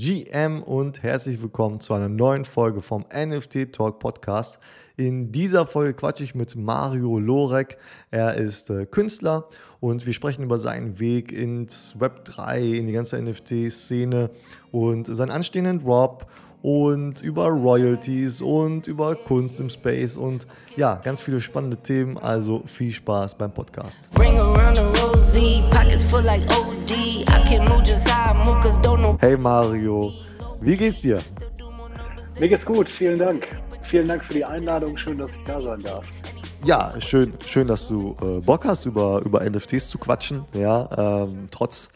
GM und herzlich willkommen zu einer neuen Folge vom NFT Talk Podcast. In dieser Folge quatsche ich mit Mario Lorek. Er ist äh, Künstler und wir sprechen über seinen Weg ins Web 3, in die ganze NFT-Szene und seinen anstehenden Drop und über Royalties und über Kunst im Space und ja, ganz viele spannende Themen. Also viel Spaß beim Podcast. Hey Mario, wie geht's dir? Mir geht's gut, vielen Dank. Vielen Dank für die Einladung, schön, dass ich da sein darf. Ja, schön, schön, dass du äh, Bock hast, über, über NFTs zu quatschen. Ja, ähm, trotz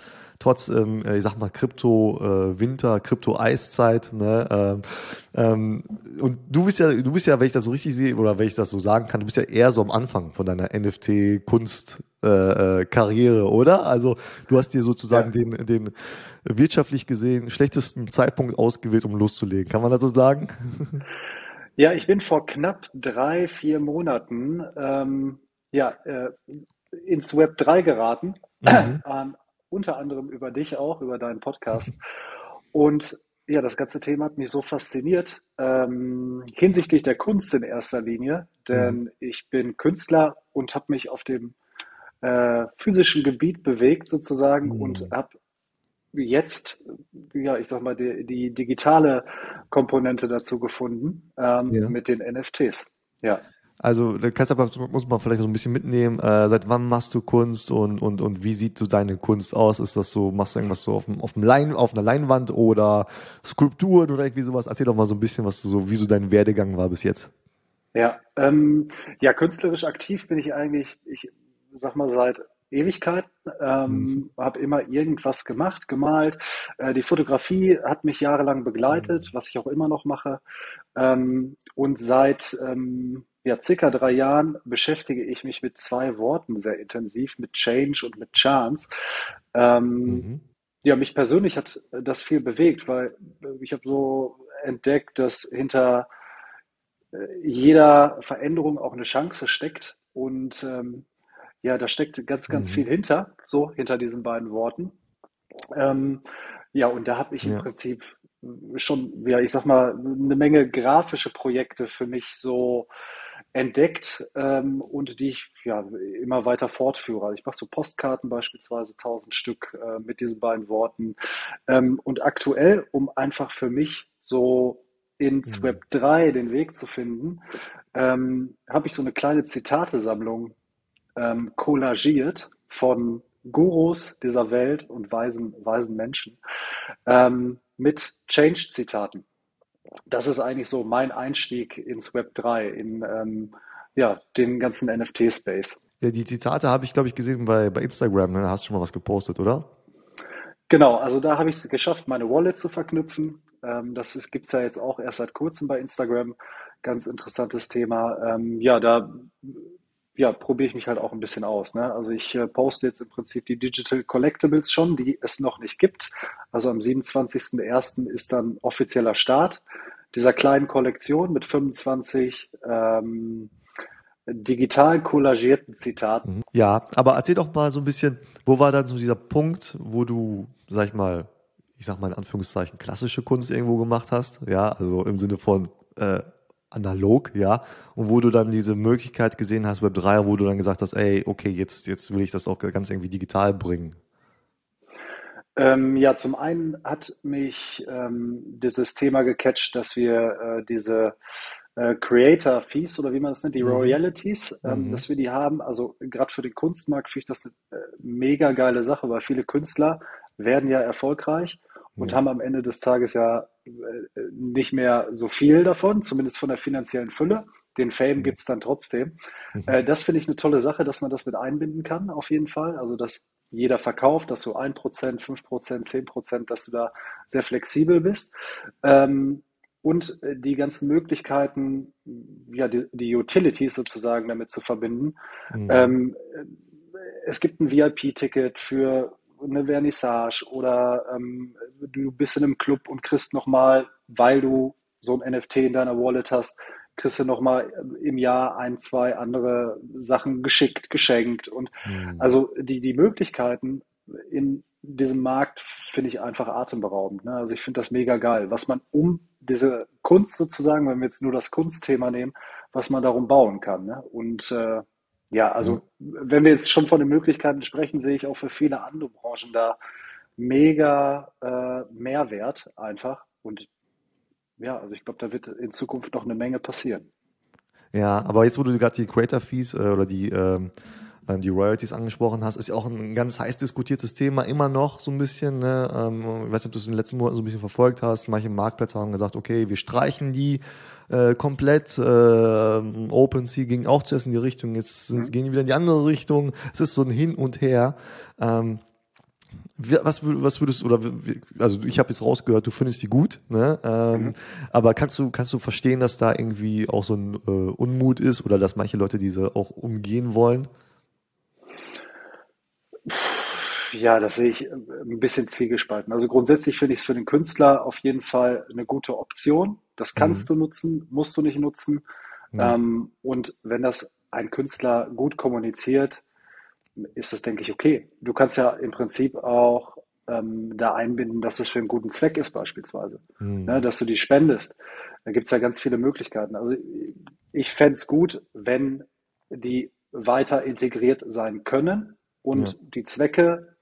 trotz, ähm, ich sag mal, Krypto-Winter, äh, Krypto-Eiszeit. Ne? Ähm, ähm, und du bist ja, du bist ja, wenn ich das so richtig sehe, oder wenn ich das so sagen kann, du bist ja eher so am Anfang von deiner NFT-Kunst-Karriere, äh, oder? Also du hast dir sozusagen ja. den, den wirtschaftlich gesehen schlechtesten Zeitpunkt ausgewählt, um loszulegen. Kann man das so sagen? Ja, ich bin vor knapp drei, vier Monaten ähm, ja, äh, ins Web 3 geraten. Mhm. Ähm, unter anderem über dich auch, über deinen Podcast. Und ja, das ganze Thema hat mich so fasziniert, ähm, hinsichtlich der Kunst in erster Linie, denn mhm. ich bin Künstler und habe mich auf dem äh, physischen Gebiet bewegt sozusagen mhm. und habe jetzt, ja, ich sag mal, die, die digitale Komponente dazu gefunden ähm, ja. mit den NFTs. Ja. Also, aber, muss man vielleicht so ein bisschen mitnehmen. Äh, seit wann machst du Kunst und, und, und wie sieht so deine Kunst aus? Ist das so, machst du irgendwas so auf, dem, auf, dem Lein, auf einer Leinwand oder Skulpturen oder irgendwie sowas? Erzähl doch mal so ein bisschen, was du so, wie so dein Werdegang war bis jetzt. Ja, ähm, ja, künstlerisch aktiv bin ich eigentlich, ich sag mal, seit Ewigkeiten, ähm, mhm. habe immer irgendwas gemacht, gemalt. Äh, die Fotografie hat mich jahrelang begleitet, mhm. was ich auch immer noch mache. Ähm, und seit ähm, ja, circa drei Jahren beschäftige ich mich mit zwei Worten sehr intensiv, mit Change und mit Chance. Ähm, mhm. Ja, mich persönlich hat das viel bewegt, weil ich habe so entdeckt, dass hinter äh, jeder Veränderung auch eine Chance steckt. Und ähm, ja, da steckt ganz, ganz mhm. viel hinter, so hinter diesen beiden Worten. Ähm, ja, und da habe ich ja. im Prinzip schon, ja, ich sag mal, eine Menge grafische Projekte für mich so entdeckt ähm, und die ich ja immer weiter fortführe. Also ich mache so Postkarten beispielsweise, tausend Stück äh, mit diesen beiden Worten. Ähm, und aktuell, um einfach für mich so ins mhm. Web 3 den Weg zu finden, ähm, habe ich so eine kleine Zitatesammlung ähm, collagiert von Gurus dieser Welt und weisen, weisen Menschen ähm, mit Change-Zitaten das ist eigentlich so mein Einstieg ins Web 3, in ähm, ja, den ganzen NFT-Space. Ja, die Zitate habe ich, glaube ich, gesehen bei, bei Instagram. Ne? Da hast du schon mal was gepostet, oder? Genau, also da habe ich es geschafft, meine Wallet zu verknüpfen. Ähm, das gibt es ja jetzt auch erst seit kurzem bei Instagram. Ganz interessantes Thema. Ähm, ja, da ja, probiere ich mich halt auch ein bisschen aus. Ne? Also ich äh, poste jetzt im Prinzip die Digital Collectibles schon, die es noch nicht gibt. Also am 27.01. ist dann offizieller Start dieser kleinen Kollektion mit 25 ähm, digital kollagierten Zitaten. Mhm. Ja, aber erzähl doch mal so ein bisschen, wo war dann so dieser Punkt, wo du, sag ich mal, ich sag mal in Anführungszeichen, klassische Kunst irgendwo gemacht hast? Ja, also im Sinne von äh, analog, ja, und wo du dann diese Möglichkeit gesehen hast, Web 3, wo du dann gesagt hast, ey, okay, jetzt, jetzt will ich das auch ganz irgendwie digital bringen. Ähm, ja, zum einen hat mich ähm, dieses Thema gecatcht, dass wir äh, diese äh, Creator Fees oder wie man das nennt, die mhm. Royalties, ähm, mhm. dass wir die haben. Also gerade für den Kunstmarkt finde ich das eine äh, mega geile Sache, weil viele Künstler werden ja erfolgreich und ja. haben am Ende des Tages ja nicht mehr so viel davon, zumindest von der finanziellen Fülle. Den Fame mhm. gibt es dann trotzdem. Mhm. Äh, das finde ich eine tolle Sache, dass man das mit einbinden kann, auf jeden Fall. Also, dass jeder verkauft, dass du 1%, 5%, 10%, dass du da sehr flexibel bist. Ähm, und äh, die ganzen Möglichkeiten, ja, die, die Utilities sozusagen damit zu verbinden. Mhm. Ähm, es gibt ein VIP-Ticket für eine Vernissage oder ähm, du bist in einem Club und kriegst nochmal, weil du so ein NFT in deiner Wallet hast, kriegst du nochmal im Jahr ein, zwei andere Sachen geschickt, geschenkt. Und mhm. also die, die Möglichkeiten in diesem Markt finde ich einfach atemberaubend. Ne? Also ich finde das mega geil, was man um diese Kunst sozusagen, wenn wir jetzt nur das Kunstthema nehmen, was man darum bauen kann. Ne? Und äh, ja, also wenn wir jetzt schon von den Möglichkeiten sprechen, sehe ich auch für viele andere Branchen da mega äh, Mehrwert einfach. Und ja, also ich glaube, da wird in Zukunft noch eine Menge passieren. Ja, aber jetzt, wo du gerade die Creator Fees äh, oder die ähm, ähm, die Royalties angesprochen hast, ist ja auch ein ganz heiß diskutiertes Thema, immer noch so ein bisschen. Ne? Ähm, ich weiß nicht, ob du es in den letzten Monaten so ein bisschen verfolgt hast. Manche Marktplätze haben gesagt, okay, wir streichen die äh, komplett. Äh, OpenSea ging auch zuerst in die Richtung, jetzt sind, mhm. gehen die wieder in die andere Richtung. Es ist so ein Hin und Her. Ähm, was, was würdest du, oder also ich habe jetzt rausgehört, du findest die gut, ne? Ähm, mhm. Aber kannst du, kannst du verstehen, dass da irgendwie auch so ein äh, Unmut ist oder dass manche Leute diese auch umgehen wollen? Ja, das sehe ich äh, ein bisschen zwiegespalten. Also grundsätzlich finde ich es für den Künstler auf jeden Fall eine gute Option. Das kannst mhm. du nutzen, musst du nicht nutzen. Mhm. Ähm, und wenn das ein Künstler gut kommuniziert, ist das, denke ich, okay. Du kannst ja im Prinzip auch ähm, da einbinden, dass es für einen guten Zweck ist, beispielsweise. Mhm. Ne, dass du die spendest. Da gibt es ja ganz viele Möglichkeiten. Also ich fände es gut, wenn die weiter integriert sein können und ja. die Zwecke,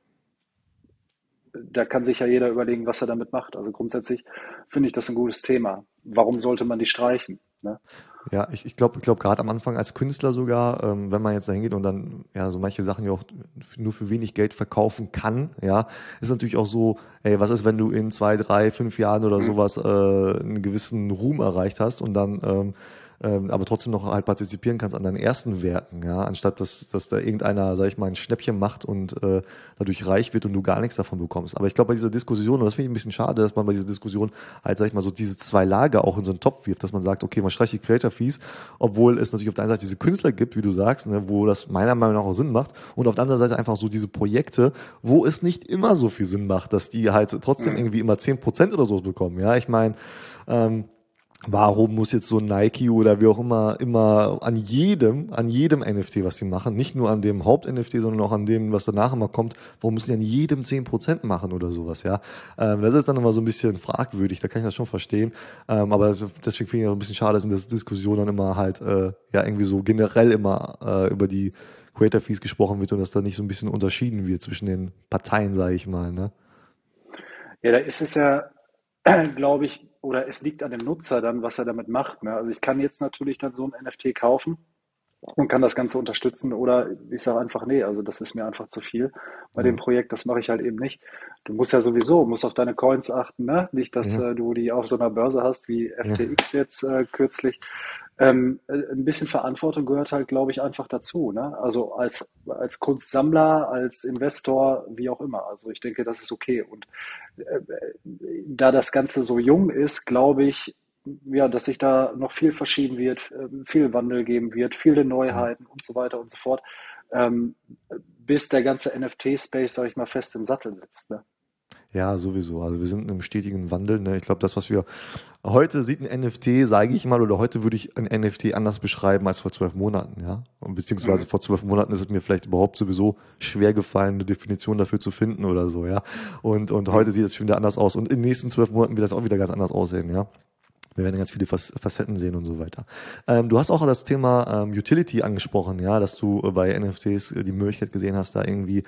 da kann sich ja jeder überlegen, was er damit macht. Also grundsätzlich finde ich das ein gutes Thema. Warum sollte man die streichen? Ne? Ja, ich, ich glaube, ich glaube gerade am Anfang als Künstler sogar, ähm, wenn man jetzt da hingeht und dann ja so manche Sachen ja auch nur für wenig Geld verkaufen kann, ja, ist natürlich auch so, ey, was ist, wenn du in zwei, drei, fünf Jahren oder mhm. sowas äh, einen gewissen Ruhm erreicht hast und dann ähm, ähm, aber trotzdem noch halt partizipieren kannst an deinen ersten Werken, ja, anstatt dass, dass da irgendeiner, sag ich mal, ein Schnäppchen macht und äh, dadurch reich wird und du gar nichts davon bekommst. Aber ich glaube, bei dieser Diskussion, und das finde ich ein bisschen schade, dass man bei dieser Diskussion halt, sag ich mal, so diese zwei Lager auch in so einen Topf wirft, dass man sagt, okay, man streicht die Creator Fees, obwohl es natürlich auf der einen Seite diese Künstler gibt, wie du sagst, ne, wo das meiner Meinung nach auch Sinn macht, und auf der anderen Seite einfach so diese Projekte, wo es nicht immer so viel Sinn macht, dass die halt trotzdem mhm. irgendwie immer zehn Prozent oder so bekommen. Ja, ich meine, ähm, warum muss jetzt so Nike oder wie auch immer immer an jedem, an jedem NFT, was sie machen, nicht nur an dem Haupt-NFT, sondern auch an dem, was danach immer kommt, warum müssen die an jedem zehn Prozent machen oder sowas, ja? Ähm, das ist dann immer so ein bisschen fragwürdig, da kann ich das schon verstehen. Ähm, aber deswegen finde ich auch ein bisschen schade, dass in der Diskussion dann immer halt äh, ja irgendwie so generell immer äh, über die Creator Fees gesprochen wird und dass da nicht so ein bisschen unterschieden wird zwischen den Parteien, sage ich mal, ne? Ja, da ist es ja, glaube ich, oder es liegt an dem Nutzer dann, was er damit macht. Ne? Also ich kann jetzt natürlich dann so ein NFT kaufen und kann das Ganze unterstützen oder ich sage einfach, nee, also das ist mir einfach zu viel bei dem mhm. Projekt, das mache ich halt eben nicht. Du musst ja sowieso, musst auf deine Coins achten, ne? Nicht, dass ja. äh, du die auf so einer Börse hast wie FTX ja. jetzt äh, kürzlich. Ähm, äh, ein bisschen Verantwortung gehört halt, glaube ich, einfach dazu. Ne? Also als, als Kunstsammler, als Investor, wie auch immer. Also ich denke, das ist okay. Und äh, da das Ganze so jung ist, glaube ich, ja, dass sich da noch viel verschieben wird, äh, viel Wandel geben wird, viele Neuheiten und so weiter und so fort, ähm, bis der ganze NFT-Space, sage ich mal, fest im Sattel sitzt. Ne? Ja, sowieso. Also wir sind in einem stetigen Wandel. Ne? Ich glaube, das, was wir heute sieht ein NFT, sage ich mal, oder heute würde ich ein NFT anders beschreiben als vor zwölf Monaten, ja. Und beziehungsweise mhm. vor zwölf Monaten ist es mir vielleicht überhaupt sowieso schwer gefallen, eine Definition dafür zu finden oder so, ja. Und, und mhm. heute sieht es schon wieder anders aus. Und in den nächsten zwölf Monaten wird das auch wieder ganz anders aussehen, ja. Wir werden ganz viele Facetten sehen und so weiter. Ähm, du hast auch das Thema ähm, Utility angesprochen, ja, dass du bei NFTs die Möglichkeit gesehen hast, da irgendwie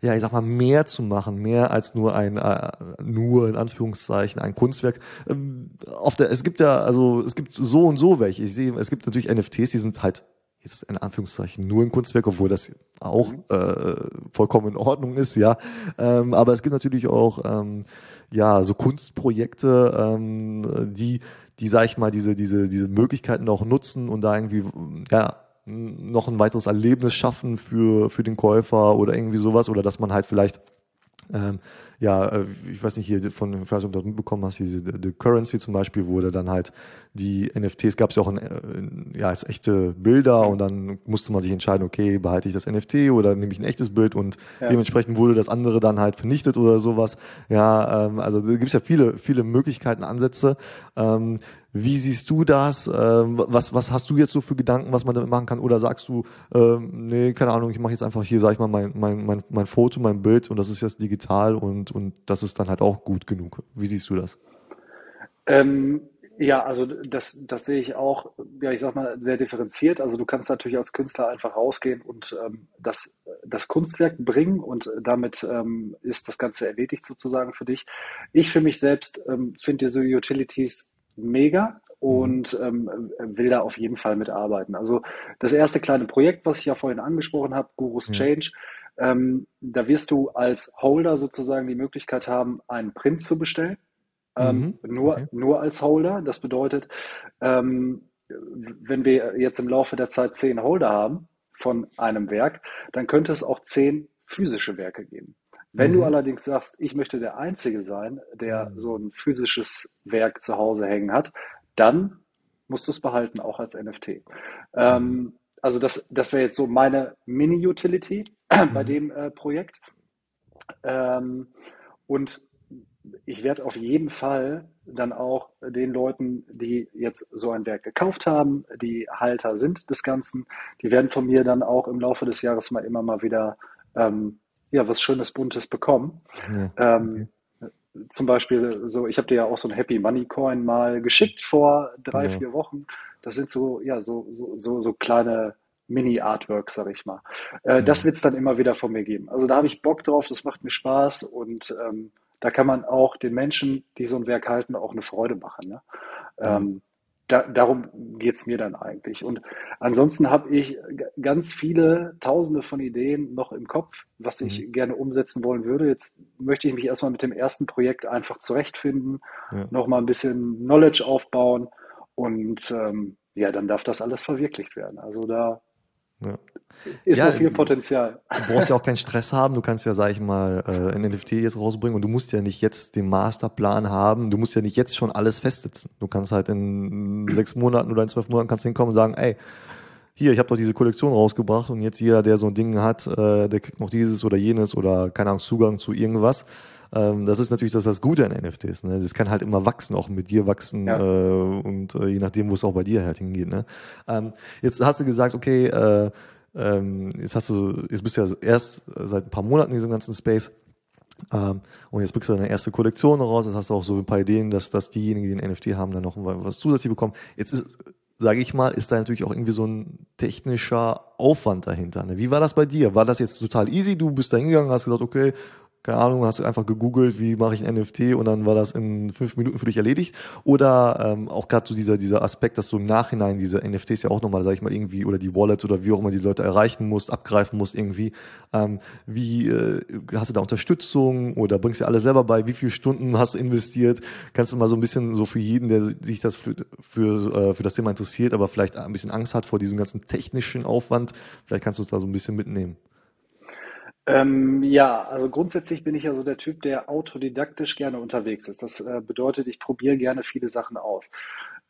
ja, ich sag mal, mehr zu machen, mehr als nur ein, äh, nur in Anführungszeichen ein Kunstwerk. Ähm, auf der, es gibt ja, also es gibt so und so welche. Ich sehe, es gibt natürlich NFTs, die sind halt jetzt in Anführungszeichen nur ein Kunstwerk, obwohl das auch mhm. äh, vollkommen in Ordnung ist, ja. Ähm, aber es gibt natürlich auch ähm, ja so Kunstprojekte, ähm, die, die sag ich mal diese diese diese Möglichkeiten auch nutzen und da irgendwie ja noch ein weiteres Erlebnis schaffen für, für den Käufer oder irgendwie sowas oder dass man halt vielleicht ähm, ja, äh, ich weiß nicht, hier von, ich weiß nicht, ob du das mitbekommen hast, diese The Currency zum Beispiel, wurde dann halt die NFTs gab es ja auch in, in, ja, als echte Bilder und dann musste man sich entscheiden, okay, behalte ich das NFT oder nehme ich ein echtes Bild und ja. dementsprechend wurde das andere dann halt vernichtet oder sowas. Ja, ähm, also da gibt es ja viele, viele Möglichkeiten, Ansätze. Ähm, wie siehst du das? Ähm, was, was hast du jetzt so für Gedanken, was man damit machen kann? Oder sagst du, ähm, nee, keine Ahnung, ich mache jetzt einfach hier, sag ich mal, mein, mein, mein, mein Foto, mein Bild und das ist jetzt digital und, und das ist dann halt auch gut genug. Wie siehst du das? Ähm, ja, also das, das sehe ich auch, ja, ich sag mal, sehr differenziert. Also du kannst natürlich als Künstler einfach rausgehen und ähm, das, das Kunstwerk bringen und damit ähm, ist das Ganze erledigt sozusagen für dich. Ich für mich selbst ähm, finde diese Utilities mega und mhm. ähm, will da auf jeden Fall mitarbeiten. Also das erste kleine Projekt, was ich ja vorhin angesprochen habe, Gurus ja. Change, ähm, da wirst du als Holder sozusagen die Möglichkeit haben, einen Print zu bestellen. Ähm, mhm. nur, okay. nur als Holder. Das bedeutet, ähm, wenn wir jetzt im Laufe der Zeit zehn Holder haben von einem Werk, dann könnte es auch zehn physische Werke geben. Wenn mhm. du allerdings sagst, ich möchte der Einzige sein, der mhm. so ein physisches Werk zu Hause hängen hat, dann musst du es behalten, auch als NFT. Ähm, mhm. also das, das wäre jetzt so meine Mini-Utility bei mhm. dem äh, Projekt. Ähm, und ich werde auf jeden Fall dann auch den Leuten, die jetzt so ein Werk gekauft haben, die Halter sind des Ganzen, die werden von mir dann auch im Laufe des Jahres mal immer mal wieder ähm, ja, was Schönes, Buntes bekommen. Ja, ähm, Zum Beispiel, so, ich habe dir ja auch so ein Happy Money Coin mal geschickt vor drei, ja. vier Wochen. Das sind so, ja, so, so, so, so kleine Mini-Artworks, sag ich mal. Äh, ja. Das wird es dann immer wieder von mir geben. Also da habe ich Bock drauf, das macht mir Spaß und ähm, da kann man auch den Menschen, die so ein Werk halten, auch eine Freude machen. Ne? Ähm, da, darum geht's mir dann eigentlich. Und ansonsten habe ich ganz viele Tausende von Ideen noch im Kopf, was ich mhm. gerne umsetzen wollen würde. Jetzt möchte ich mich erstmal mit dem ersten Projekt einfach zurechtfinden, ja. nochmal ein bisschen Knowledge aufbauen und ähm, ja, dann darf das alles verwirklicht werden. Also da ja. Ist ja, noch viel Potenzial. Du brauchst ja auch keinen Stress haben. Du kannst ja, sag ich mal, äh, ein NFT jetzt rausbringen und du musst ja nicht jetzt den Masterplan haben. Du musst ja nicht jetzt schon alles festsetzen. Du kannst halt in sechs Monaten oder in zwölf Monaten kannst hinkommen und sagen, ey, hier, ich habe doch diese Kollektion rausgebracht und jetzt jeder, der so ein Ding hat, äh, der kriegt noch dieses oder jenes oder keine Ahnung, Zugang zu irgendwas. Ähm, das ist natürlich das, das Gute an NFTs. Ne? Das kann halt immer wachsen, auch mit dir wachsen ja. äh, und äh, je nachdem, wo es auch bei dir halt hingeht. Ne? Ähm, jetzt hast du gesagt, okay, äh, ähm, jetzt hast du, jetzt bist du ja erst seit ein paar Monaten in diesem ganzen Space. Ähm, und jetzt bringst du deine erste Kollektion raus. Jetzt hast du auch so ein paar Ideen, dass, dass diejenigen, die ein NFT haben, dann noch was zusätzlich bekommen. Jetzt ist, sage ich mal, ist da natürlich auch irgendwie so ein technischer Aufwand dahinter. Ne? Wie war das bei dir? War das jetzt total easy? Du bist da hingegangen, hast gesagt, okay, keine Ahnung, hast du einfach gegoogelt, wie mache ich ein NFT und dann war das in fünf Minuten für dich erledigt. Oder ähm, auch gerade so dieser, dieser Aspekt, dass du im Nachhinein diese NFTs ja auch nochmal, sag ich mal, irgendwie, oder die Wallet oder wie auch immer die Leute erreichen musst, abgreifen musst irgendwie. Ähm, wie äh, hast du da Unterstützung oder bringst du alles selber bei? Wie viele Stunden hast du investiert? Kannst du mal so ein bisschen so für jeden, der sich das für, für, äh, für das Thema interessiert, aber vielleicht ein bisschen Angst hat vor diesem ganzen technischen Aufwand, vielleicht kannst du uns da so ein bisschen mitnehmen. Ähm, ja, also grundsätzlich bin ich ja so der Typ, der autodidaktisch gerne unterwegs ist. Das äh, bedeutet, ich probiere gerne viele Sachen aus.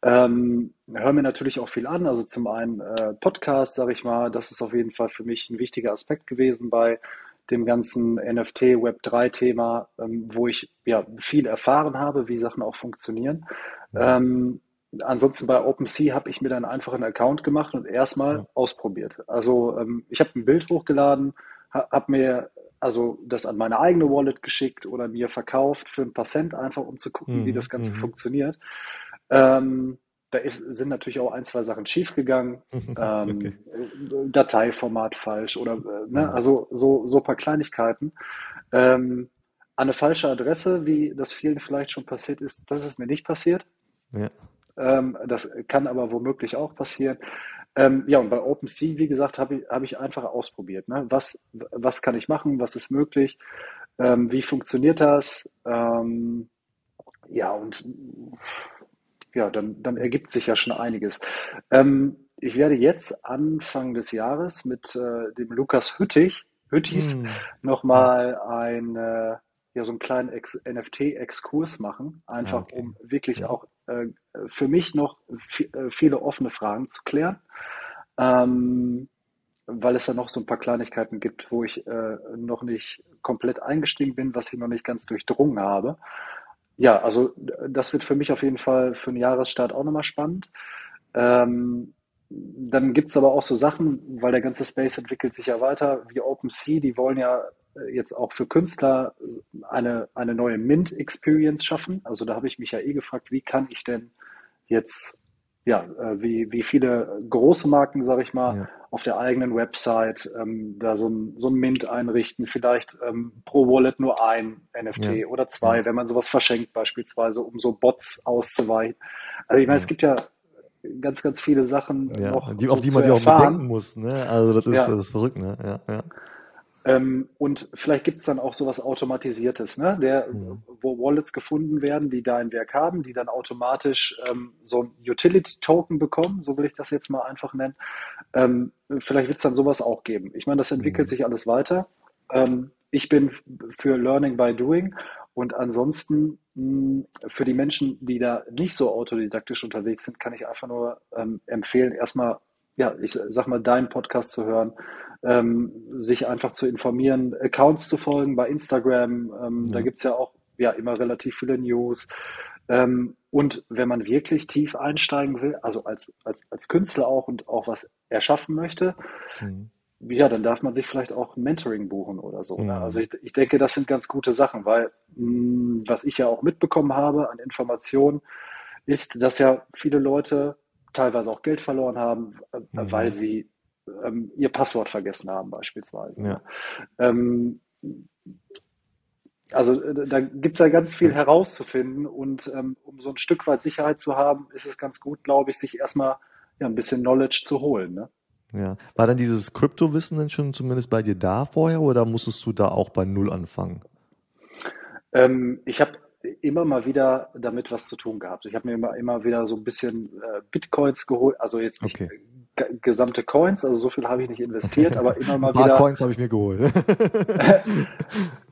Ähm, höre mir natürlich auch viel an. Also zum einen äh, Podcast, sage ich mal, das ist auf jeden Fall für mich ein wichtiger Aspekt gewesen bei dem ganzen NFT Web 3 Thema, ähm, wo ich ja viel erfahren habe, wie Sachen auch funktionieren. Ja. Ähm, ansonsten bei OpenSea habe ich mir dann einfach einen Account gemacht und erstmal ja. ausprobiert. Also ähm, ich habe ein Bild hochgeladen, habe mir also das an meine eigene Wallet geschickt oder mir verkauft für ein paar Cent einfach, um zu gucken, mhm, wie das Ganze mhm. funktioniert. Ähm, da ist, sind natürlich auch ein, zwei Sachen schiefgegangen. ähm, okay. Dateiformat falsch oder äh, ne, also so, so ein paar Kleinigkeiten. Ähm, an eine falsche Adresse, wie das vielen vielleicht schon passiert ist, das ist mir nicht passiert. Ja. Ähm, das kann aber womöglich auch passieren. Ähm, ja, und bei OpenSea, wie gesagt, habe ich, hab ich einfach ausprobiert. Ne? Was, was kann ich machen? Was ist möglich? Ähm, wie funktioniert das? Ähm, ja, und ja, dann, dann ergibt sich ja schon einiges. Ähm, ich werde jetzt Anfang des Jahres mit äh, dem Lukas Hüttich, Hüttis, hm. nochmal ein, äh, ja so einen kleinen NFT-Exkurs machen, einfach okay. um wirklich Ja. auch äh, für mich noch äh, viele offene Fragen zu klären. Ähm, weil es da noch so ein paar Kleinigkeiten gibt, wo ich äh, noch nicht komplett eingestiegen bin, was ich noch nicht ganz durchdrungen habe. Ja, also äh, das wird für mich auf jeden Fall für den Jahresstart auch nochmal spannend. Ähm, dann gibt's aber auch so Sachen, weil der ganze Space entwickelt sich ja weiter, wie OpenSea, die wollen ja jetzt auch für Künstler äh, eine, eine neue Mint-Experience schaffen. Also da habe ich mich ja eh gefragt, wie kann ich denn jetzt, ja, äh, wie, wie viele große Marken, sage ich mal, Ja. auf der eigenen Website ähm, da so ein, so ein Mint einrichten, vielleicht ähm, pro Wallet nur ein NFT Ja. oder zwei, Ja. wenn man sowas verschenkt beispielsweise, um so Bots auszuweichen. Also ich meine, es Ja. gibt ja ganz, ganz viele Sachen Ja, noch die, so auf die man sich auch bedenken muss, ne? Also das ist, Ja. das ist verrückt, ne? Ja, ja. Ähm, und vielleicht gibt es dann auch sowas Automatisiertes, ne? Der, Mhm. wo Wallets gefunden werden, die da ein Werk haben, die dann automatisch ähm, so ein Utility-Token bekommen, so will ich das jetzt mal einfach nennen. Ähm, vielleicht wird es dann sowas auch geben. Ich meine, das entwickelt Mhm. sich alles weiter. Ähm, ich bin für Learning by Doing und ansonsten mh, für die Menschen, die da nicht so autodidaktisch unterwegs sind, kann ich einfach nur ähm, empfehlen, erstmal, ja, ich sag mal, deinen Podcast zu hören, ähm, sich einfach zu informieren, Accounts zu folgen bei Instagram. Ähm, Da Ja. gibt's ja auch ja immer relativ viele News. Ähm, und wenn man wirklich tief einsteigen will, also als, als, als Künstler auch und auch was erschaffen möchte, Mhm. ja, dann darf man sich vielleicht auch Mentoring buchen oder so. Ne? Also Mhm. ich, ich denke, das sind ganz gute Sachen, weil mh, was ich ja auch mitbekommen habe an Informationen, ist, dass ja viele Leute teilweise auch Geld verloren haben, äh, weil Mhm. sie ähm, ihr Passwort vergessen haben beispielsweise. Ja. Ähm, also äh, da gibt's ja ganz viel herauszufinden und ähm, um so ein Stück weit Sicherheit zu haben, ist es ganz gut, glaube ich, sich erstmal ja, ein bisschen Knowledge zu holen. Ne? Ja. War dann dieses Kryptowissen denn schon zumindest bei dir da vorher oder musstest du da auch bei Null anfangen? Ähm, ich habe immer mal wieder damit was zu tun gehabt. Ich habe mir immer, immer wieder so ein bisschen äh, Bitcoins geholt, also jetzt nicht Okay. Ge- gesamte Coins, also so viel habe ich nicht investiert, aber immer mal Ein paar wieder, Coins habe ich mir geholt.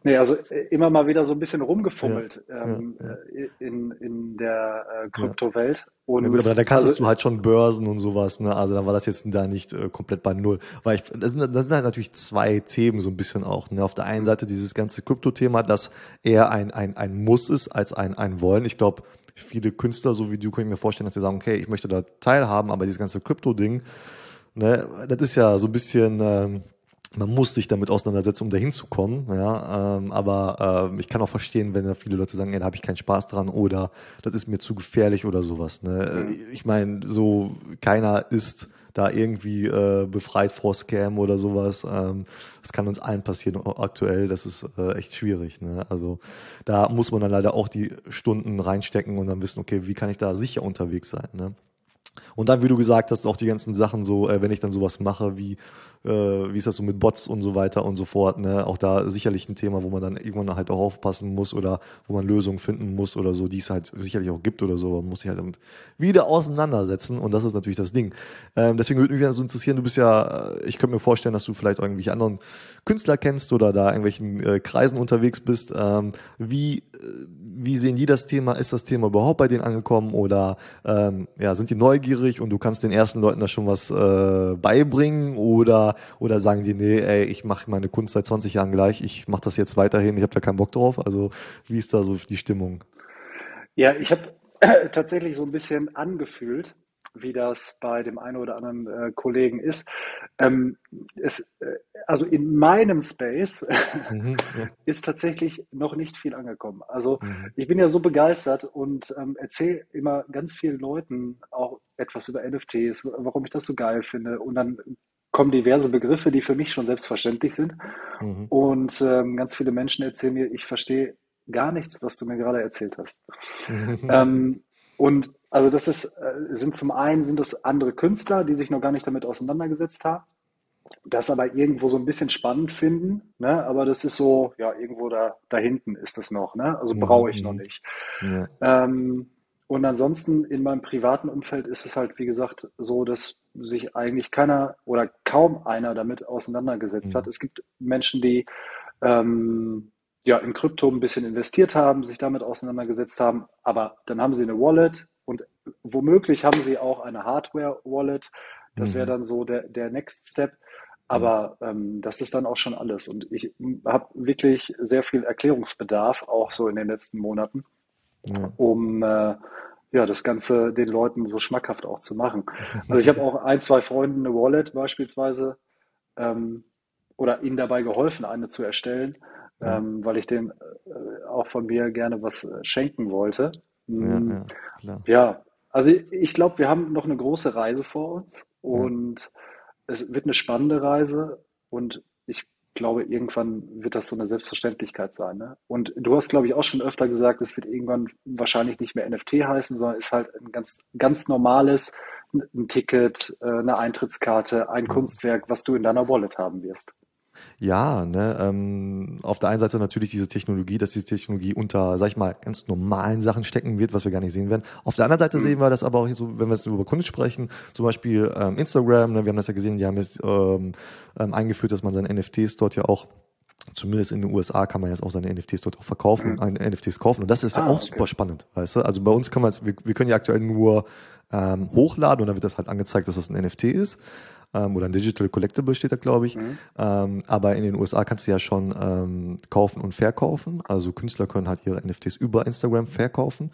nee, also äh, immer mal wieder so ein bisschen rumgefummelt Ja, ähm, ja, äh, in, in der äh, Kryptowelt. Und Ja gut, aber da kanntest also, du halt schon Börsen und sowas, ne? Also da war das jetzt da nicht äh, komplett bei Null. Weil ich, das sind, das sind halt natürlich zwei Themen so ein bisschen auch. Ne? Auf der einen Seite dieses ganze Krypto-Thema, das eher ein, ein, ein Muss ist als ein, ein Wollen. Ich glaube, viele Künstler, so wie du, können ich mir vorstellen, dass sie sagen, okay, ich möchte da teilhaben, aber dieses ganze Krypto-Ding, ne, das ist ja so ein bisschen, ähm, man muss sich damit auseinandersetzen, um dahin zu kommen. Ja, ähm, aber ähm, ich kann auch verstehen, wenn da viele Leute sagen, ja, da habe ich keinen Spaß dran oder das ist mir zu gefährlich oder sowas. Ne? Ich meine, so keiner ist da irgendwie äh, befreit vor Scam oder sowas. Ähm, das kann uns allen passieren aktuell. Das ist äh, echt schwierig. Ne? Also da muss man dann leider auch die Stunden reinstecken und dann wissen, okay, wie kann ich da sicher unterwegs sein. Ne? Und dann, wie du gesagt hast, auch die ganzen Sachen so, äh, wenn ich dann sowas mache, wie, äh, wie ist das so mit Bots und so weiter und so fort, ne? Auch da sicherlich ein Thema, wo man dann irgendwann halt auch aufpassen muss oder wo man Lösungen finden muss oder so, die es halt sicherlich auch gibt oder so, man muss sich halt damit wieder auseinandersetzen und das ist natürlich das Ding. Ähm, deswegen würde mich so interessieren, du bist ja, äh, ich könnte mir vorstellen, dass du vielleicht irgendwelche anderen Künstler kennst oder da irgendwelchen äh, Kreisen unterwegs bist. Ähm, wie, äh, wie sehen die das Thema? Ist das Thema überhaupt bei denen angekommen oder ähm, ja, sind die neugierig und du kannst den ersten Leuten da schon was äh, beibringen oder, oder sagen die, nee, ey, ich mache meine Kunst seit 20 Jahren gleich, ich mache das jetzt weiterhin, ich habe da keinen Bock drauf. Also wie ist da so die Stimmung? Ja, ich habe tatsächlich so ein bisschen angefühlt, wie das bei dem einen oder anderen äh, Kollegen ist. Ähm, es, äh, also in meinem Space Mhm, ja. ist tatsächlich noch nicht viel angekommen. Also Mhm. ich bin ja so begeistert und ähm, erzähle immer ganz vielen Leuten auch etwas über NFTs, warum ich das so geil finde. Und dann kommen diverse Begriffe, die für mich schon selbstverständlich sind. Mhm. Und ähm, ganz viele Menschen erzählen mir, ich verstehe gar nichts, was du mir gerade erzählt hast. Ähm, und also das ist, äh, sind zum einen sind das andere Künstler, die sich noch gar nicht damit auseinandergesetzt haben, das aber irgendwo so ein bisschen spannend finden, ne? Aber das ist so, ja, irgendwo da, da hinten ist es noch, ne? Also brauche ich noch Mhm. nicht. Ja. Ähm, und ansonsten in meinem privaten Umfeld ist es halt, wie gesagt, so, dass sich eigentlich keiner oder kaum einer damit auseinandergesetzt hat. Mhm. Es gibt Menschen, die ähm, ja, in Krypto ein bisschen investiert haben, sich damit auseinandergesetzt haben, aber dann haben sie eine Wallet womöglich haben sie auch eine Hardware-Wallet. Das wäre Mhm. dann so der, der Next Step. Aber ähm, das ist dann auch schon alles. Und ich habe wirklich sehr viel Erklärungsbedarf, auch so in den letzten Monaten, Ja. um äh, ja, das Ganze den Leuten so schmackhaft auch zu machen. Also ich habe auch ein, zwei Freunden eine Wallet beispielsweise ähm, oder ihnen dabei geholfen, eine zu erstellen, Ja. ähm, weil ich denen äh, auch von mir gerne was äh, schenken wollte. Ja, Mm, ja, ja, also ich glaube, wir haben noch eine große Reise vor uns und es wird eine spannende Reise und ich glaube, irgendwann wird das so eine Selbstverständlichkeit sein, ne? Und du hast, glaube ich, auch schon öfter gesagt, es wird irgendwann wahrscheinlich nicht mehr NFT heißen, sondern ist halt ein ganz, ganz normales, ein Ticket, äh, eine Eintrittskarte, ein Ja. Kunstwerk, was du in deiner Wallet haben wirst. Ja, ne, ähm, auf der einen Seite natürlich diese Technologie, dass diese Technologie unter, sag ich mal, ganz normalen Sachen stecken wird, was wir gar nicht sehen werden. Auf der anderen Seite sehen Mhm. wir das aber auch so, wenn wir jetzt über Kunst sprechen, zum Beispiel ähm, Instagram, ne, wir haben das ja gesehen, die haben jetzt ähm, ähm, eingeführt, dass man seine NFTs dort ja auch Zumindest in den USA kann man jetzt auch seine NFTs dort auch verkaufen Mhm. NFTs kaufen. Und das ist ja Ah, auch okay. super spannend, weißt du? Also bei uns kann man es, wir, wir können ja aktuell nur ähm, hochladen und dann wird das halt angezeigt, dass das ein NFT ist. Ähm, oder ein Digital Collectible steht da, glaube ich. Mhm. Ähm, aber in den USA kannst du ja schon ähm, kaufen und verkaufen. Also Künstler können halt ihre NFTs über Instagram verkaufen.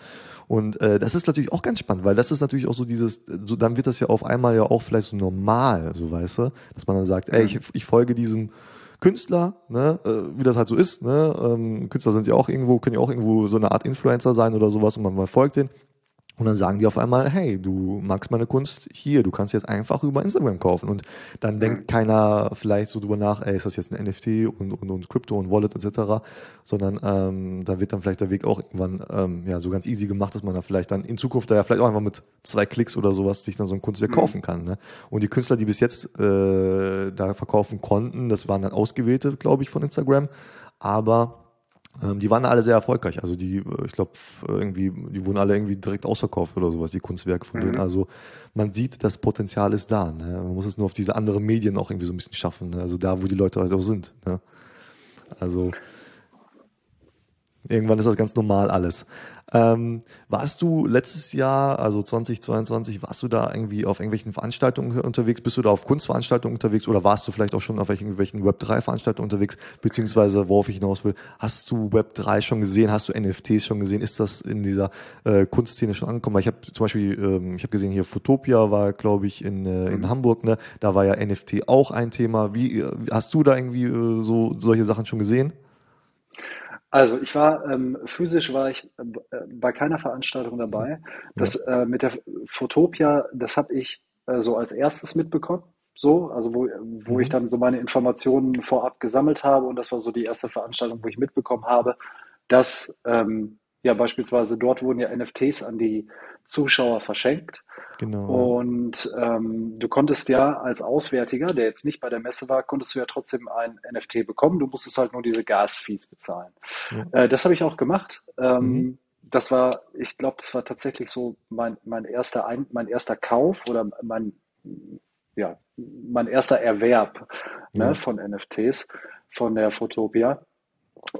Und äh, das ist natürlich auch ganz spannend, weil das ist natürlich auch so dieses, so dann wird das ja auf einmal ja auch vielleicht so normal, so weißt du, dass man dann sagt, ey, ich, ich folge diesem Künstler, ne, äh, wie das halt so ist, ne, ähm, Künstler sind ja auch irgendwo, können ja auch irgendwo so eine Art Influencer sein oder sowas und man mal folgt den. Und dann sagen die auf einmal, hey, du magst meine Kunst hier, du kannst jetzt einfach über Instagram kaufen. Und dann denkt keiner vielleicht so drüber nach, ey, ist das jetzt ein NFT und, und, und Crypto und Wallet etc., sondern ähm, da wird dann vielleicht der Weg auch irgendwann ähm, ja, so ganz easy gemacht, dass man da vielleicht dann in Zukunft da ja vielleicht auch einfach mit zwei Klicks oder sowas sich dann so ein Kunstwerk Mhm. kaufen kann. Ne? Und die Künstler, die bis jetzt äh, da verkaufen konnten, das waren dann ausgewählte, glaube ich, von Instagram, aber die waren alle sehr erfolgreich. Also die, äh, ich glaube, irgendwie, die wurden alle irgendwie direkt ausverkauft oder sowas, die Kunstwerke von denen. Mhm. Also man sieht, das Potenzial ist da. Ne? Man muss es nur auf diese anderen Medien auch irgendwie so ein bisschen schaffen. Ne? Also da, wo die Leute halt auch sind. Ne? Also irgendwann ist das ganz normal alles. Ähm, warst du letztes Jahr, also 2022, warst du da irgendwie auf irgendwelchen Veranstaltungen unterwegs? Bist du da auf Kunstveranstaltungen unterwegs oder warst du vielleicht auch schon auf irgendwelchen Web3-Veranstaltungen unterwegs? Beziehungsweise, worauf ich hinaus will, hast du Web3 schon gesehen? Hast du NFTs schon gesehen? Ist das in dieser äh, Kunstszene schon angekommen? Weil ich habe zum Beispiel, ähm, ich habe gesehen, hier Fotopia war, glaube ich, in, äh, in Mhm. Hamburg, ne? Da war ja NFT auch ein Thema. Wie äh, hast du da irgendwie äh, so solche Sachen schon gesehen? Also ich war ähm, physisch war ich äh, äh, bei keiner Veranstaltung dabei. Das äh, mit der Fotopia, das habe ich äh, so als erstes mitbekommen. So, also wo, wo ich Mhm. dann so meine Informationen vorab gesammelt habe und das war so die erste Veranstaltung, wo ich mitbekommen habe, dass ähm, ja beispielsweise dort wurden ja NFTs an die Zuschauer verschenkt. Genau. Und ähm, du konntest ja als Auswärtiger, der jetzt nicht bei der Messe war, konntest du ja trotzdem ein NFT bekommen. Du musstest halt nur diese Gas-Fees bezahlen. Ja. Äh, das habe ich auch gemacht. Ähm, Mhm. das war, ich glaube, das war tatsächlich so mein, mein erster ein, mein erster Kauf oder mein, ja, mein erster Erwerb ne, Ja. von NFTs von der Fotopia.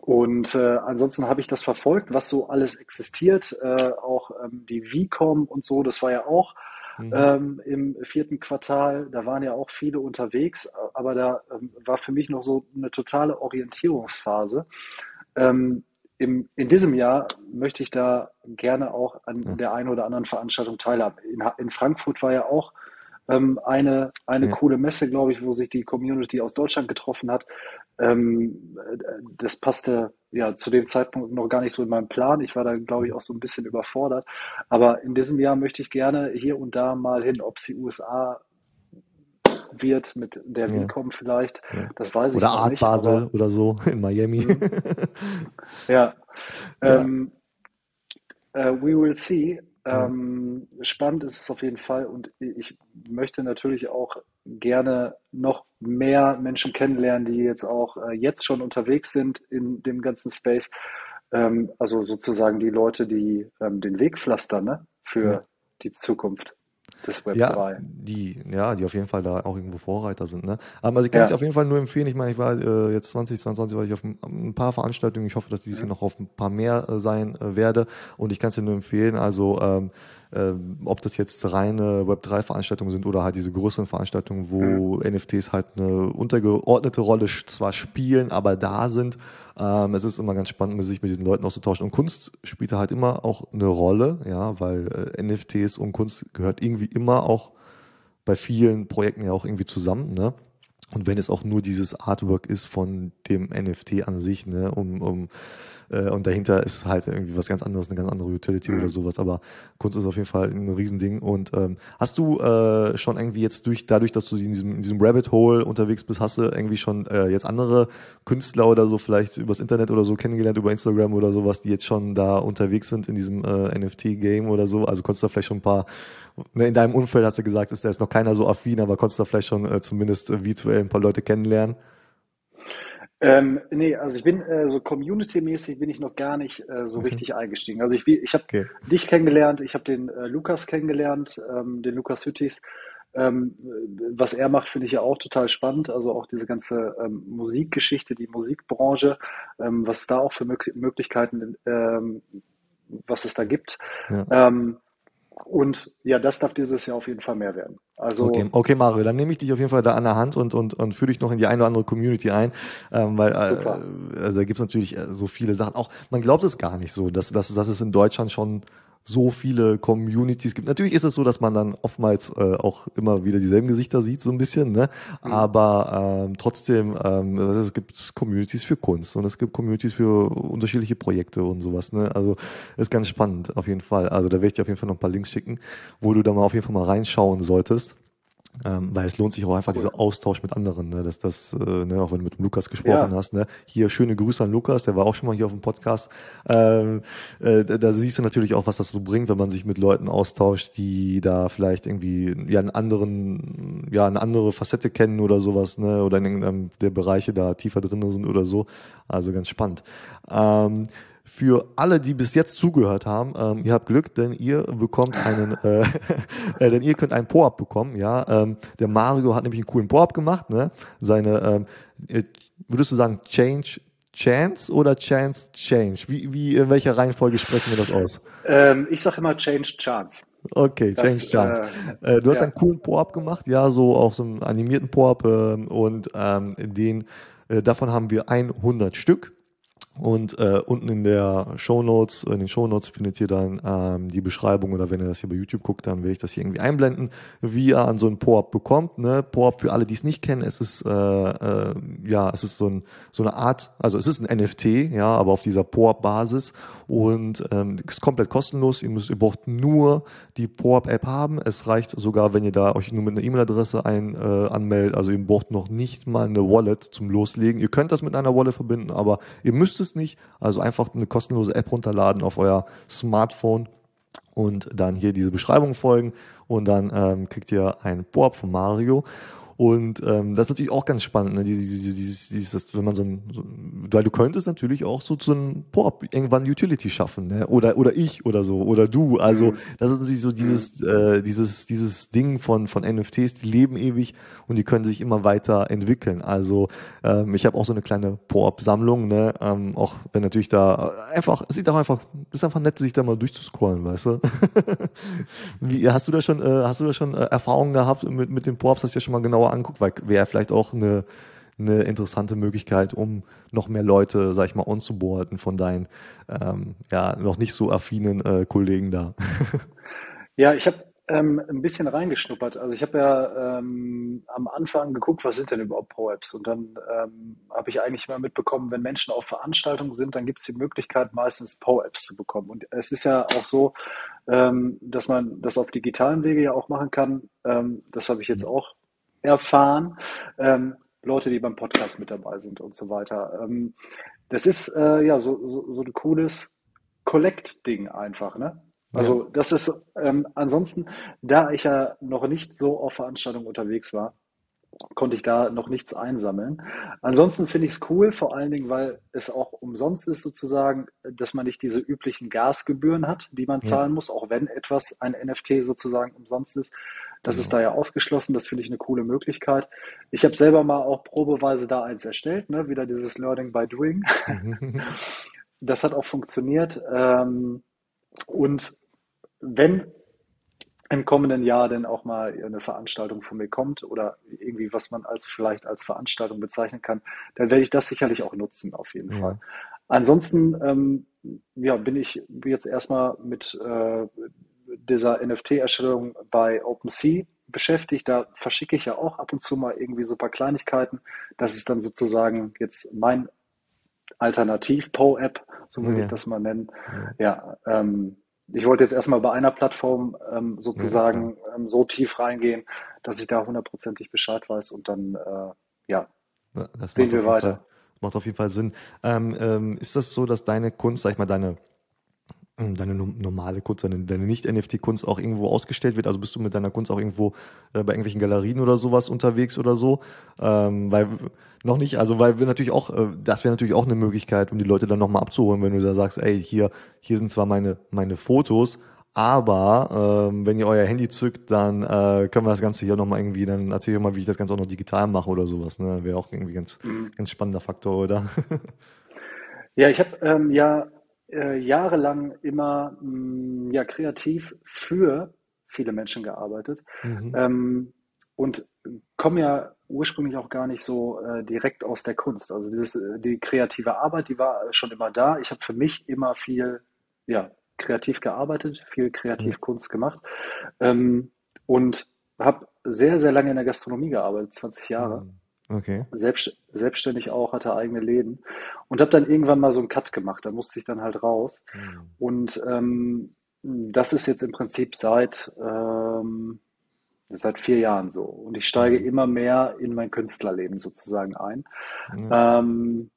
Und äh, ansonsten habe ich das verfolgt, was so alles existiert, äh, auch ähm, die VCOM und so, das war ja auch Mhm. ähm, im vierten Quartal, da waren ja auch viele unterwegs, aber da ähm, war für mich noch so eine totale Orientierungsphase. Ähm, im, in diesem Jahr möchte ich da gerne auch an Ja. der einen oder anderen Veranstaltung teilhaben. In, in Frankfurt war ja auch ähm, eine, eine Ja. coole Messe, glaube ich, wo sich die Community aus Deutschland getroffen hat. Ähm, äh, das passte ja zu dem Zeitpunkt noch gar nicht so in meinen Plan. Ich war da, glaube ich, auch so ein bisschen überfordert. Aber in diesem Jahr möchte ich gerne hier und da mal hin, ob es die USA wird mit der Ja. VCOM vielleicht, Ja. das weiß ich Oder Art nicht. Basel Aber oder so in Miami. Mhm. ja, Ja. ähm, äh, we will see. Ja. Ähm, spannend ist es auf jeden Fall und ich möchte natürlich auch gerne noch mehr Menschen kennenlernen, die jetzt auch äh, jetzt schon unterwegs sind in dem ganzen Space. Ähm, also sozusagen die Leute, die ähm, den Weg pflastern, ne, für Ja. die Zukunft. Des Web Ja, 3. die, ja, die auf jeden Fall da auch irgendwo Vorreiter sind, ne? Aber also ich kann es Ja. auf jeden Fall nur empfehlen. Ich meine, ich war äh, jetzt 2022 war ich auf ein, paar Veranstaltungen. Ich hoffe, dass dieses Jahr noch auf ein paar mehr äh, sein äh, werde. Und ich kann es dir nur empfehlen. Also ähm, ob das jetzt reine Web3-Veranstaltungen sind oder halt diese größeren Veranstaltungen, wo NFTs halt eine untergeordnete Rolle zwar spielen, aber da sind. Ähm, es ist immer ganz spannend, mit sich mit diesen Leuten auszutauschen. Und Kunst spielt da halt immer auch eine Rolle, ja, weil äh, NFTs und Kunst gehört irgendwie immer auch bei vielen Projekten ja auch irgendwie zusammen, ne? Und wenn es auch nur dieses Artwork ist von dem NFT an sich, ne, um, um äh, und dahinter ist halt irgendwie was ganz anderes, eine ganz andere Utility oder sowas. Aber Kunst ist auf jeden Fall ein Riesending. Und ähm, hast du äh, schon irgendwie jetzt durch, dadurch, dass du in diesem, in diesem Rabbit Hole unterwegs bist, hast du irgendwie schon äh, jetzt andere Künstler oder so vielleicht übers Internet oder so kennengelernt, über Instagram oder sowas, die jetzt schon da unterwegs sind in diesem äh, NFT-Game oder so? Also konntest du da vielleicht schon ein paar Ne, in deinem Umfeld hast du gesagt, ist da jetzt noch keiner so affin, aber konntest du da vielleicht schon äh, zumindest virtuell ein paar Leute kennenlernen? Ähm, nee, also ich bin äh, so community-mäßig bin ich noch gar nicht äh, so richtig eingestiegen. Also ich, ich habe Okay. dich kennengelernt, ich habe den äh, Lukas kennengelernt, ähm, den Lukas Hüttis. Ähm, was er macht, finde ich ja auch total spannend. Also auch diese ganze ähm, Musikgeschichte, die Musikbranche, ähm, was es da auch für Mög Möglichkeiten, ähm, was es da gibt. Ja. Und ja, das darf dieses Jahr auf jeden Fall mehr werden. Also Okay, okay, Mario, dann nehme ich dich auf jeden Fall da an der Hand und, und, und führe dich noch in die eine oder andere Community ein, ähm, weil äh, also da gibt es natürlich äh, so viele Sachen. Auch man glaubt es gar nicht so, dass, dass, dass es in Deutschland schon so viele Communities gibt. Natürlich ist es so, dass man dann oftmals äh, auch immer wieder dieselben Gesichter sieht, so ein bisschen, ne? Mhm. Aber ähm, trotzdem, ähm, es gibt Communities für Kunst und es gibt Communities für unterschiedliche Projekte und sowas, ne? Also ist ganz spannend, auf jeden Fall. Also da werde ich dir auf jeden Fall noch ein paar Links schicken, wo du da mal auf jeden Fall mal reinschauen solltest. Ähm, weil es lohnt sich auch einfach Cool. dieser Austausch mit anderen, ne? dass das, äh, ne, auch wenn du mit dem Lukas gesprochen Ja. hast, ne? Hier schöne Grüße an Lukas, der war auch schon mal hier auf dem Podcast. Ähm, äh, da, siehst du natürlich auch, was das so bringt, wenn man sich mit Leuten austauscht, die da vielleicht irgendwie ja einen anderen, ja, eine andere Facette kennen oder sowas, ne? Oder in irgendeinem der Bereiche da tiefer drin sind oder so. Also ganz spannend. Ähm, für alle, die bis jetzt zugehört haben, ähm, ihr habt Glück, denn ihr bekommt einen, äh, äh, denn ihr könnt einen Po-Up bekommen, ja. Ähm, der Mario hat nämlich einen coolen Po-Up gemacht, ne? Seine, ähm, äh, würdest du sagen, Change Chance oder Chance Change? Wie, wie, in welcher Reihenfolge sprechen wir das aus? ähm, ich sage immer Change Chance. Okay, Das, Change Chance. äh, Äh, du hast ja. einen coolen Po-Up gemacht, ja, so auch so einen animierten Po-Up ähm, und ähm, den, äh, davon haben wir 100 Stück. Und äh, unten in der Show Notes, in den Show Notes findet ihr dann ähm, die Beschreibung oder wenn ihr das hier bei YouTube guckt, dann werde ich das hier irgendwie einblenden, wie ihr an so einen Po-Up bekommt. Ne? Po-Up für alle, die es nicht kennen, es ist äh, äh, ja, es ist so, ein, so eine Art, also es ist ein NFT, ja, aber auf dieser Po-Up-Basis und ähm, ist komplett kostenlos. Ihr müsst, ihr braucht nur die Po-Up-App haben. Es reicht sogar, wenn ihr da euch nur mit einer E-Mail-Adresse ein äh, anmeldet. Also ihr braucht noch nicht mal eine Wallet zum Loslegen. Ihr könnt das mit einer Wallet verbinden, aber ihr müsst es nicht. Also einfach eine kostenlose App runterladen auf euer Smartphone und dann hier diese Beschreibung folgen und dann ähm, kriegt ihr ein Po-Up von Mario. Und ähm, das ist natürlich auch ganz spannend, ne? Dieses, dieses, dieses, dieses, das, wenn man so ein, so, weil du könntest natürlich auch so zu einem Po-Up irgendwann Utility schaffen, ne? Oder oder ich oder so oder du. Also Mhm. das ist natürlich so dieses äh, dieses dieses Ding von von NFTs, die leben ewig und die können sich immer weiter entwickeln. Also ähm, ich habe auch so eine kleine Po-Up-Sammlung, ne? Ähm, auch wenn natürlich da einfach, es sieht auch einfach, ist einfach nett, sich da mal durchzuscrollen, weißt du? Wie, hast du da schon, äh, hast du da schon äh, Erfahrungen gehabt mit, mit den Po-Ups, hast du ja schon mal genauer anguckt, weil wäre vielleicht auch eine, eine interessante Möglichkeit, um noch mehr Leute, sag ich mal, onzuboarden von deinen ähm, ja, noch nicht so affinen äh, Kollegen da. Ja, ich habe ähm, ein bisschen reingeschnuppert. Also ich habe ja ähm, am Anfang geguckt, was sind denn überhaupt Pro-Apps? Und dann ähm, habe ich eigentlich immer mitbekommen, wenn Menschen auf Veranstaltungen sind, dann gibt es die Möglichkeit, meistens Pro-Apps zu bekommen. Und es ist ja auch so, ähm, dass man das auf digitalen Wege ja auch machen kann. Ähm, das habe ich jetzt auch erfahren. Ähm, Leute, die beim Podcast mit dabei sind und so weiter. Ähm, das ist äh, ja so, so, so ein cooles Collect-Ding einfach, ne? Also das ist ähm, ansonsten, da ich ja noch nicht so auf Veranstaltungen unterwegs war, konnte ich da noch nichts einsammeln. Ansonsten finde ich es cool, vor allen Dingen, weil es auch umsonst ist sozusagen, dass man nicht diese üblichen Gasgebühren hat, die man zahlen Ja, muss, auch wenn etwas ein NFT sozusagen umsonst ist. Das ist da genau. ja ausgeschlossen. Das finde ich eine coole Möglichkeit. Ich habe selber mal auch probeweise da eins erstellt, ne? Wieder dieses Learning by Doing. Das hat auch funktioniert. Ähm, und wenn im kommenden Jahr denn auch mal eine Veranstaltung von mir kommt oder irgendwie, was man als vielleicht als Veranstaltung bezeichnen kann, dann werde ich das sicherlich auch nutzen, auf jeden Fall. Ja, Ansonsten, ähm, ja, bin ich jetzt erstmal mit äh, dieser NFT-Erstellung bei OpenSea beschäftigt. Da verschicke ich ja auch ab und zu mal irgendwie so ein paar Kleinigkeiten. Das ist dann sozusagen jetzt mein Alternativ-Po-App, so würde ich ja, das mal nennen. ja, Ja, ähm, ich wollte jetzt erstmal bei einer Plattform ähm, ja, sozusagen ähm, so tief reingehen, dass ich da hundertprozentig Bescheid weiß und dann, äh, ja, Ja, Das sehen wir jeden Fall, weiter. macht auf jeden Fall Sinn. Ähm, ähm, ist das so, dass deine Kunst, sag ich mal, deine deine no- normale Kunst, deine, deine Nicht-NFT-Kunst auch irgendwo ausgestellt wird? Also bist du mit deiner Kunst auch irgendwo äh, bei irgendwelchen Galerien oder sowas unterwegs oder so? Ähm, weil noch nicht, also weil wir natürlich auch, äh, das wäre natürlich auch eine Möglichkeit, um die Leute dann nochmal abzuholen, wenn du da sagst, ey, hier, hier sind zwar meine, meine Fotos, aber ähm, wenn ihr euer Handy zückt, dann äh, können wir das Ganze hier nochmal irgendwie, dann erzähl ich mal, wie ich das Ganze auch noch digital mache oder sowas. Ne? Wäre auch irgendwie ganz, Mhm. ganz spannender Faktor, oder? Ja, ich habe ähm, ja äh, jahrelang immer mh, ja, kreativ für viele Menschen gearbeitet Mhm. ähm, und komme ja ursprünglich auch gar nicht so äh, direkt aus der Kunst. Also dieses, äh, die kreative Arbeit, die war schon immer da. Ich habe für mich immer viel ja, kreativ gearbeitet, viel. Kreativkunst gemacht ähm, und habe sehr, sehr lange in der Gastronomie gearbeitet, 20 Jahre. Mhm. Okay. Selbst, selbstständig auch, hatte eigene Läden und habe dann irgendwann mal so einen Cut gemacht. Da musste ich dann halt raus. Mhm. Und ähm, das ist jetzt im Prinzip seit, ähm, seit vier Jahren so. Und ich steige Mhm. immer mehr in mein Künstlerleben sozusagen ein. Ja. Ähm,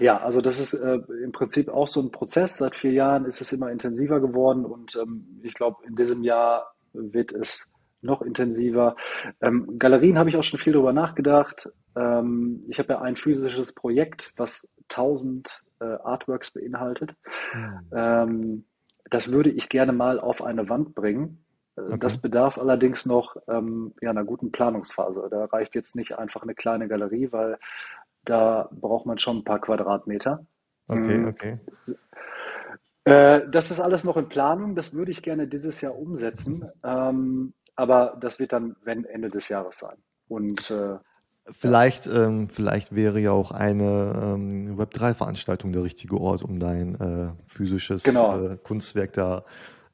ja, also das ist äh, im Prinzip auch so ein Prozess. Seit vier Jahren ist es immer intensiver geworden und ähm, ich glaube, in diesem Jahr wird es noch intensiver. Ähm, Galerien habe ich auch schon viel drüber nachgedacht. Ähm, ich habe ja ein physisches Projekt, was tausend äh, Artworks beinhaltet. Mhm. Ähm, das würde ich gerne mal auf eine Wand bringen. Äh, Okay. Das bedarf allerdings noch ähm, ja, einer guten Planungsphase. Da reicht jetzt nicht einfach eine kleine Galerie, weil da braucht man schon ein paar Quadratmeter. Okay, Mm, okay. äh, das ist alles noch in Planung. Das würde ich gerne dieses Jahr umsetzen. Ähm, aber das wird dann, wenn Ende des Jahres sein. Und äh, ja, Vielleicht, ähm, vielleicht wäre ja auch eine ähm, Web3-Veranstaltung der richtige Ort, um dein äh, physisches genau. äh, Kunstwerk da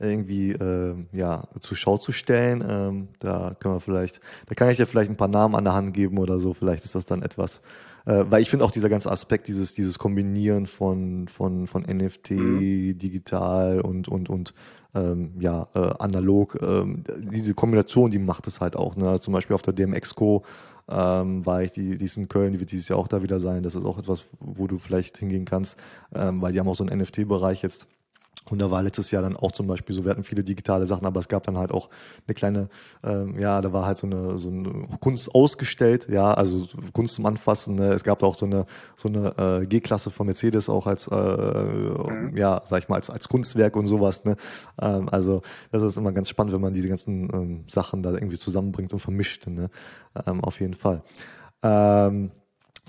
irgendwie äh, ja, zur Schau zu stellen. Ähm, da können wir vielleicht, da kann ich dir vielleicht ein paar Namen an der Hand geben oder so. Vielleicht ist das dann etwas. Äh, weil ich finde auch dieser ganze Aspekt, dieses, dieses Kombinieren von, von, von NFT, Mhm. digital und, und, und ähm, ja, äh, analog, ähm, diese Kombination, die macht es halt auch. Ne? Zum Beispiel auf der DMX-Co ähm, war ich, die, die ist in Köln, die wird dieses Jahr auch da wieder sein. Das ist auch etwas, wo du vielleicht hingehen kannst, ähm, weil die haben auch so einen NFT-Bereich jetzt. Und da war letztes Jahr dann auch zum Beispiel so, wir hatten viele digitale Sachen, aber es gab dann halt auch eine kleine, ähm, ja, da war halt so eine, so eine Kunst ausgestellt, ja, also Kunst zum Anfassen. Ne? Es gab da auch so eine, so eine äh, G-Klasse von Mercedes auch als, äh, Mhm. ja, sag ich mal, als, als Kunstwerk und sowas. Ne? Ähm, also das ist immer ganz spannend, wenn man diese ganzen ähm, Sachen da irgendwie zusammenbringt und vermischt. Ne? Ähm, auf jeden Fall. Ähm,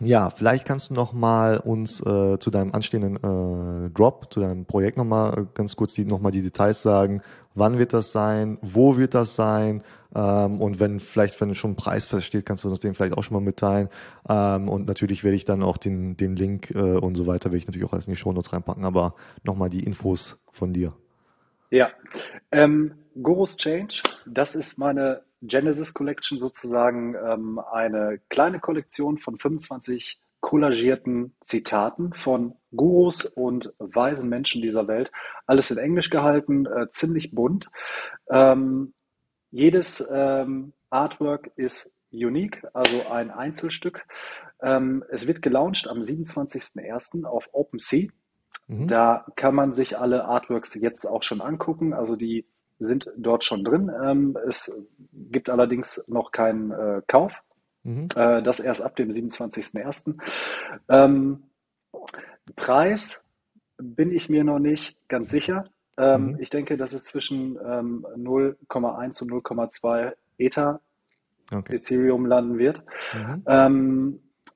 ja, vielleicht kannst du noch mal uns äh, zu deinem anstehenden äh, Drop, zu deinem Projekt noch mal äh, ganz kurz die, noch mal die Details sagen. Wann wird das sein? Wo wird das sein? Ähm, und wenn vielleicht, wenn schon ein Preis feststeht, kannst du uns den vielleicht auch schon mal mitteilen. Ähm, und natürlich werde ich dann auch den, den Link äh, und so weiter, werde ich natürlich auch alles in die Shownotes reinpacken, aber noch mal die Infos von dir. Ja, ähm, Gurus Change, das ist meine Genesis Collection sozusagen, ähm, eine kleine Kollektion von 25 collagierten Zitaten von Gurus und weisen Menschen dieser Welt. Alles in Englisch gehalten, äh, ziemlich bunt. Ähm, jedes ähm, Artwork ist unique, also ein Einzelstück. Ähm, es wird gelauncht am 27.01. auf OpenSea. Mhm. Da kann man sich alle Artworks jetzt auch schon angucken. Also die sind dort schon drin. Ähm, es gibt allerdings noch keinen äh, Kauf. Mhm. Äh, das erst ab dem 27.01. Ähm, Preis bin ich mir noch nicht ganz sicher. Ähm, mhm. Ich denke, dass es zwischen ähm, 0,1 und 0,2 Ether okay. Ethereum landen wird. Mhm.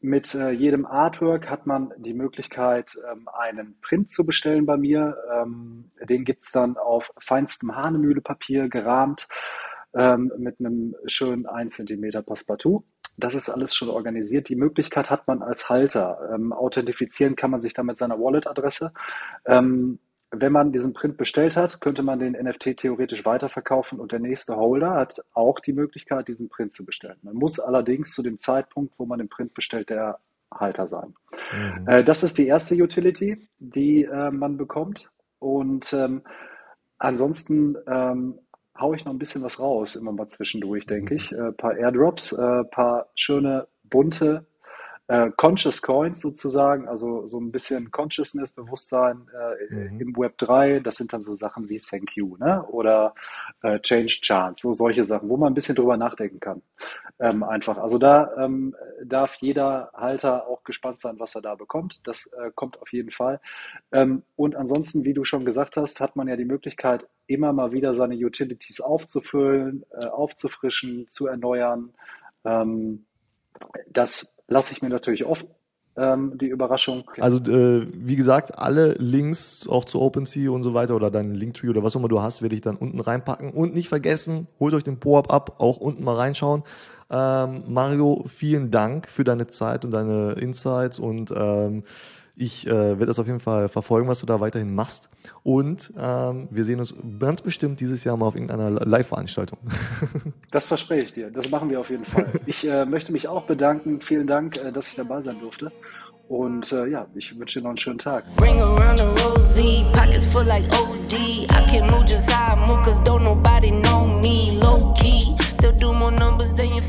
Ähm, mit äh, jedem Artwork hat man die Möglichkeit, ähm, einen Print zu bestellen bei mir. Ähm, den gibt's dann auf feinstem Hahnemühlepapier gerahmt ähm, mit einem schönen 1 cm Passepartout. Das ist alles schon organisiert. Die Möglichkeit hat man als Halter. Ähm, authentifizieren kann man sich dann mit seiner Wallet-Adresse. Wenn man diesen Print bestellt hat, könnte man den NFT theoretisch weiterverkaufen und der nächste Holder hat auch die Möglichkeit, diesen Print zu bestellen. Man muss allerdings zu dem Zeitpunkt, wo man den Print bestellt, der Halter sein. Mhm. Äh, das ist die erste Utility, die äh, man bekommt. Und ähm, ansonsten ähm, haue ich noch ein bisschen was raus, immer mal zwischendurch, denke ich. Ein äh, paar Airdrops, ein äh, paar schöne, bunte äh, Conscious Coins sozusagen, also so ein bisschen Consciousness, Bewusstsein äh, mhm. im Web 3. Das sind dann so Sachen wie Thank You ne? oder äh, Change Chance, so solche Sachen, wo man ein bisschen drüber nachdenken kann. Ähm, einfach. Also da ähm, darf jeder Halter auch gespannt sein, was er da bekommt. Das äh, kommt auf jeden Fall. Ähm, und ansonsten, wie du schon gesagt hast, hat man ja die Möglichkeit, immer mal wieder seine Utilities aufzufüllen, äh, aufzufrischen, zu erneuern. Ähm, das lasse ich mir natürlich oft ähm, die Überraschung. Also äh, wie gesagt, alle Links auch zu OpenSea und so weiter oder deinen Linktree oder was auch immer du hast, werde ich dann unten reinpacken. Und nicht vergessen, holt euch den Po-Up ab, auch unten mal reinschauen. Ähm, Mario, vielen Dank für deine Zeit und deine Insights und ähm, ich äh, werde das auf jeden Fall verfolgen, was du da weiterhin machst. Und ähm, wir sehen uns ganz bestimmt dieses Jahr mal auf irgendeiner Live-Veranstaltung. Das verspreche ich dir. Das machen wir auf jeden Fall. Ich äh, möchte mich auch bedanken. Vielen Dank, äh, dass ich dabei sein durfte. Und äh, ja, ich wünsche dir noch einen schönen Tag. Bring around the rosy, pockets full like OD. I can move just how I move, cause don't nobody know me. Low key, still do more numbers than you.